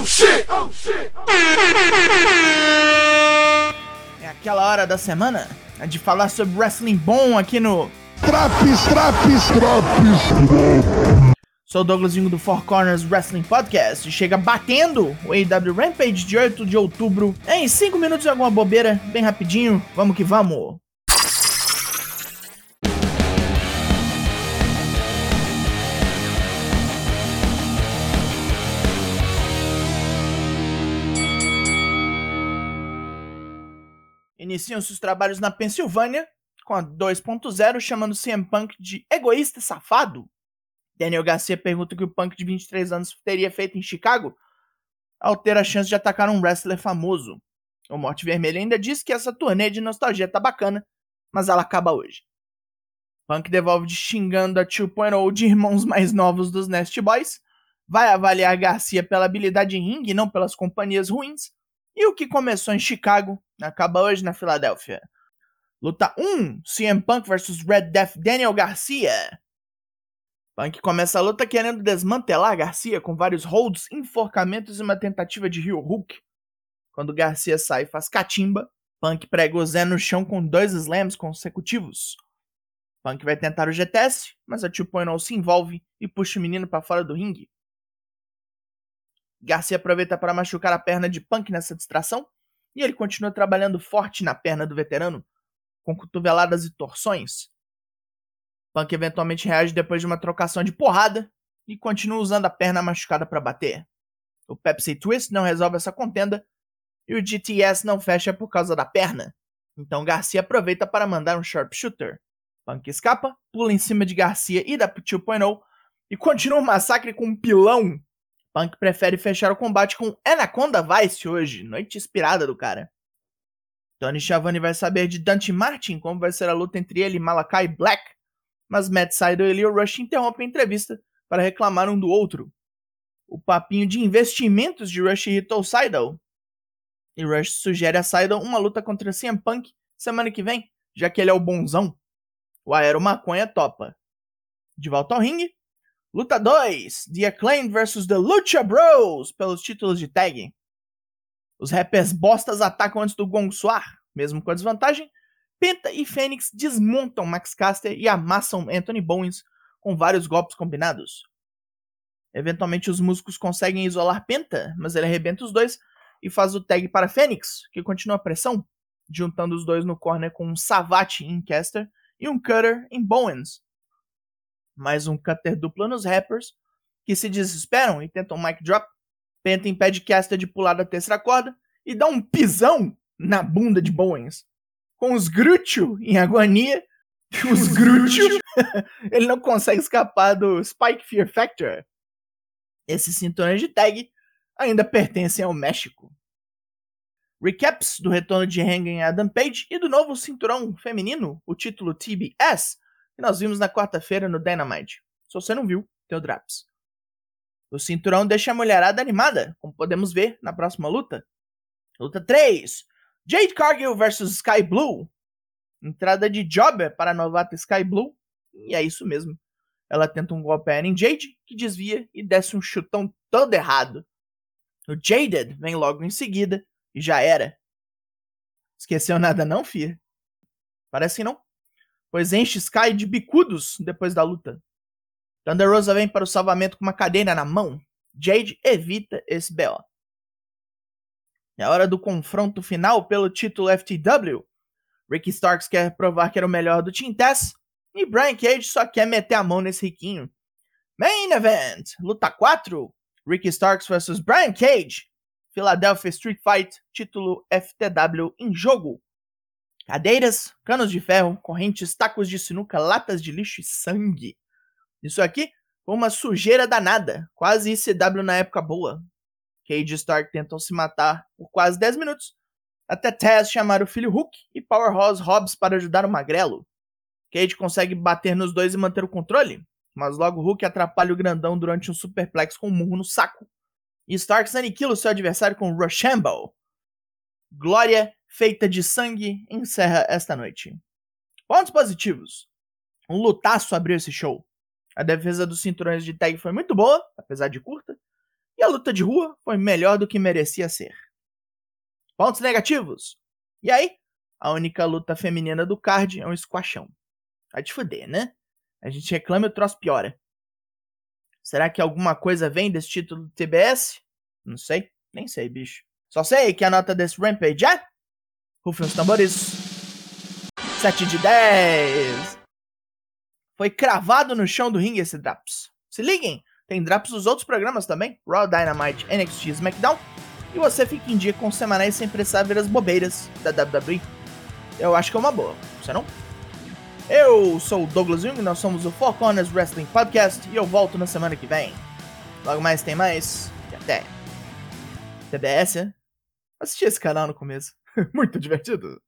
Oh shit! Oh shit! É aquela hora da semana de falar sobre wrestling bom aqui no Traps, traps, traps. Sou o Douglasinho do Four Corners Wrestling Podcast e chega batendo o AEW Rampage de 8 de outubro em 5 minutos de alguma bobeira, bem rapidinho. Vamos que vamos! Iniciam-se os trabalhos na Pensilvânia com a 2.0 chamando CM Punk de egoísta safado. Daniel Garcia pergunta o que o Punk de 23 anos teria feito em Chicago ao ter a chance de atacar um wrestler famoso. O Morte Vermelho ainda diz que essa turnê de nostalgia tá bacana, mas ela acaba hoje. Punk devolve de xingando a 2.0 de irmãos mais novos dos Nest Boys, vai avaliar Garcia pela habilidade em ringue e não pelas companhias ruins, e o que começou em Chicago acaba hoje na Filadélfia. Luta 1: CM Punk vs Red Death Daniel Garcia. Punk começa a luta querendo desmantelar Garcia com vários holds, enforcamentos e uma tentativa de heel hook. Quando Garcia sai e faz catimba, Punk prega o Zé no chão com dois slams consecutivos. Punk vai tentar o GTS, mas a 2.0 se envolve e puxa o menino para fora do ringue. Garcia aproveita para machucar a perna de Punk nessa distração e ele continua trabalhando forte na perna do veterano, com cotoveladas e torções. Punk eventualmente reage depois de uma trocação de porrada e continua usando a perna machucada para bater. O Pepsi Twist não resolve essa contenda e o GTS não fecha por causa da perna. Então Garcia aproveita para mandar um sharpshooter. Punk escapa, pula em cima de Garcia e da 2.0 e continua o massacre com um pilão. Punk prefere fechar o combate com Anaconda Vice hoje, noite inspirada do cara. Tony Schiavone vai saber de Dante Martin como vai ser a luta entre ele e Malakai Black, mas Matt Sydal e Leo Rush interrompem a entrevista para reclamar um do outro. O papinho de investimentos de Rush irritou Sydal, e Rush sugere a Sydal uma luta contra CM Punk semana que vem, já que ele é o bonzão. O Aero Maconha topa. De volta ao ringue, luta 2, The Acclaimed vs The Lucha Bros, pelos títulos de tag. Os rappers bostas atacam antes do gong soar, mesmo com a desvantagem. Penta e Fênix desmontam Max Caster e amassam Anthony Bowens com vários golpes combinados. Eventualmente os músicos conseguem isolar Penta, mas ele arrebenta os dois e faz o tag para Fênix, que continua a pressão, juntando os dois no corner com um Savate em Caster e um Cutter em Bowens. Mais um Cutter duplo nos rappers, que se desesperam e tentam mic drop. Penta impede Caster de pular da terceira corda e dá um pisão na bunda de Bowens. Com os Grúcio em agonia, os Grúcio, ele não consegue escapar do Spike Fear Factor. Esses cinturões de tag ainda pertencem ao México. Recaps do retorno de Hangin Adam Page e do novo cinturão feminino, o título TBS, que nós vimos na quarta-feira no Dynamite. Se você não viu, tem o Draps. O cinturão deixa a mulherada animada, como podemos ver na próxima luta. Luta 3: Jade Cargill vs Sky Blue. Entrada de Jobber para a novata Sky Blue. E é isso mesmo. Ela tenta um golpe em Jade, que desvia e desce um chutão todo errado. O Jaded vem logo em seguida e já era. Esqueceu nada não, fia? Parece que não. Pois enche Sky de bicudos depois da luta. Thunder Rosa vem para o salvamento com uma cadeira na mão. Jade evita esse BO. É hora do confronto final pelo título FTW. Ricky Starks quer provar que era o melhor do Team Tess. E Brian Cage só quer meter a mão nesse riquinho. Main Event, luta 4. Ricky Starks vs Brian Cage. Philadelphia Street Fight, título FTW em jogo. Cadeiras, canos de ferro, correntes, tacos de sinuca, latas de lixo e sangue. Isso aqui foi uma sujeira danada, quase ICW na época boa. Cage e Stark tentam se matar por quase 10 minutos, até Taz chamar o filho Hulk e Powerhouse Hobbs para ajudar o Magrelo. Cage consegue bater nos dois e manter o controle, mas logo Hulk atrapalha o grandão durante um superplex com um murro no saco. E Starks aniquila o seu adversário com Rochambeau. Glória feita de sangue encerra esta noite. Pontos positivos. Um lutaço abriu esse show. A defesa dos cinturões de tag foi muito boa, apesar de curta. E a luta de rua foi melhor do que merecia ser. Pontos negativos. E aí? A única luta feminina do card é um squashão. Vai te fuder, né? A gente reclama e o troço piora. Será que alguma coisa vem desse título do TBS? Não sei. Nem sei, bicho. Só sei que a nota desse Rampage é... Rufem os tambores. 7 de 10. Foi cravado no chão do ringue esse Draps. Se liguem, tem Draps dos outros programas também. Raw Dynamite, NXT SmackDown. E você fica em dia com semanais sem precisar ver as bobeiras da WWE. Eu acho que é uma boa, você não? Eu sou o Douglas Jung, nós somos o Four Corners Wrestling Podcast e eu volto na semana que vem. Logo mais tem mais e até. TBS, né? Assisti esse canal no começo. Muito divertido.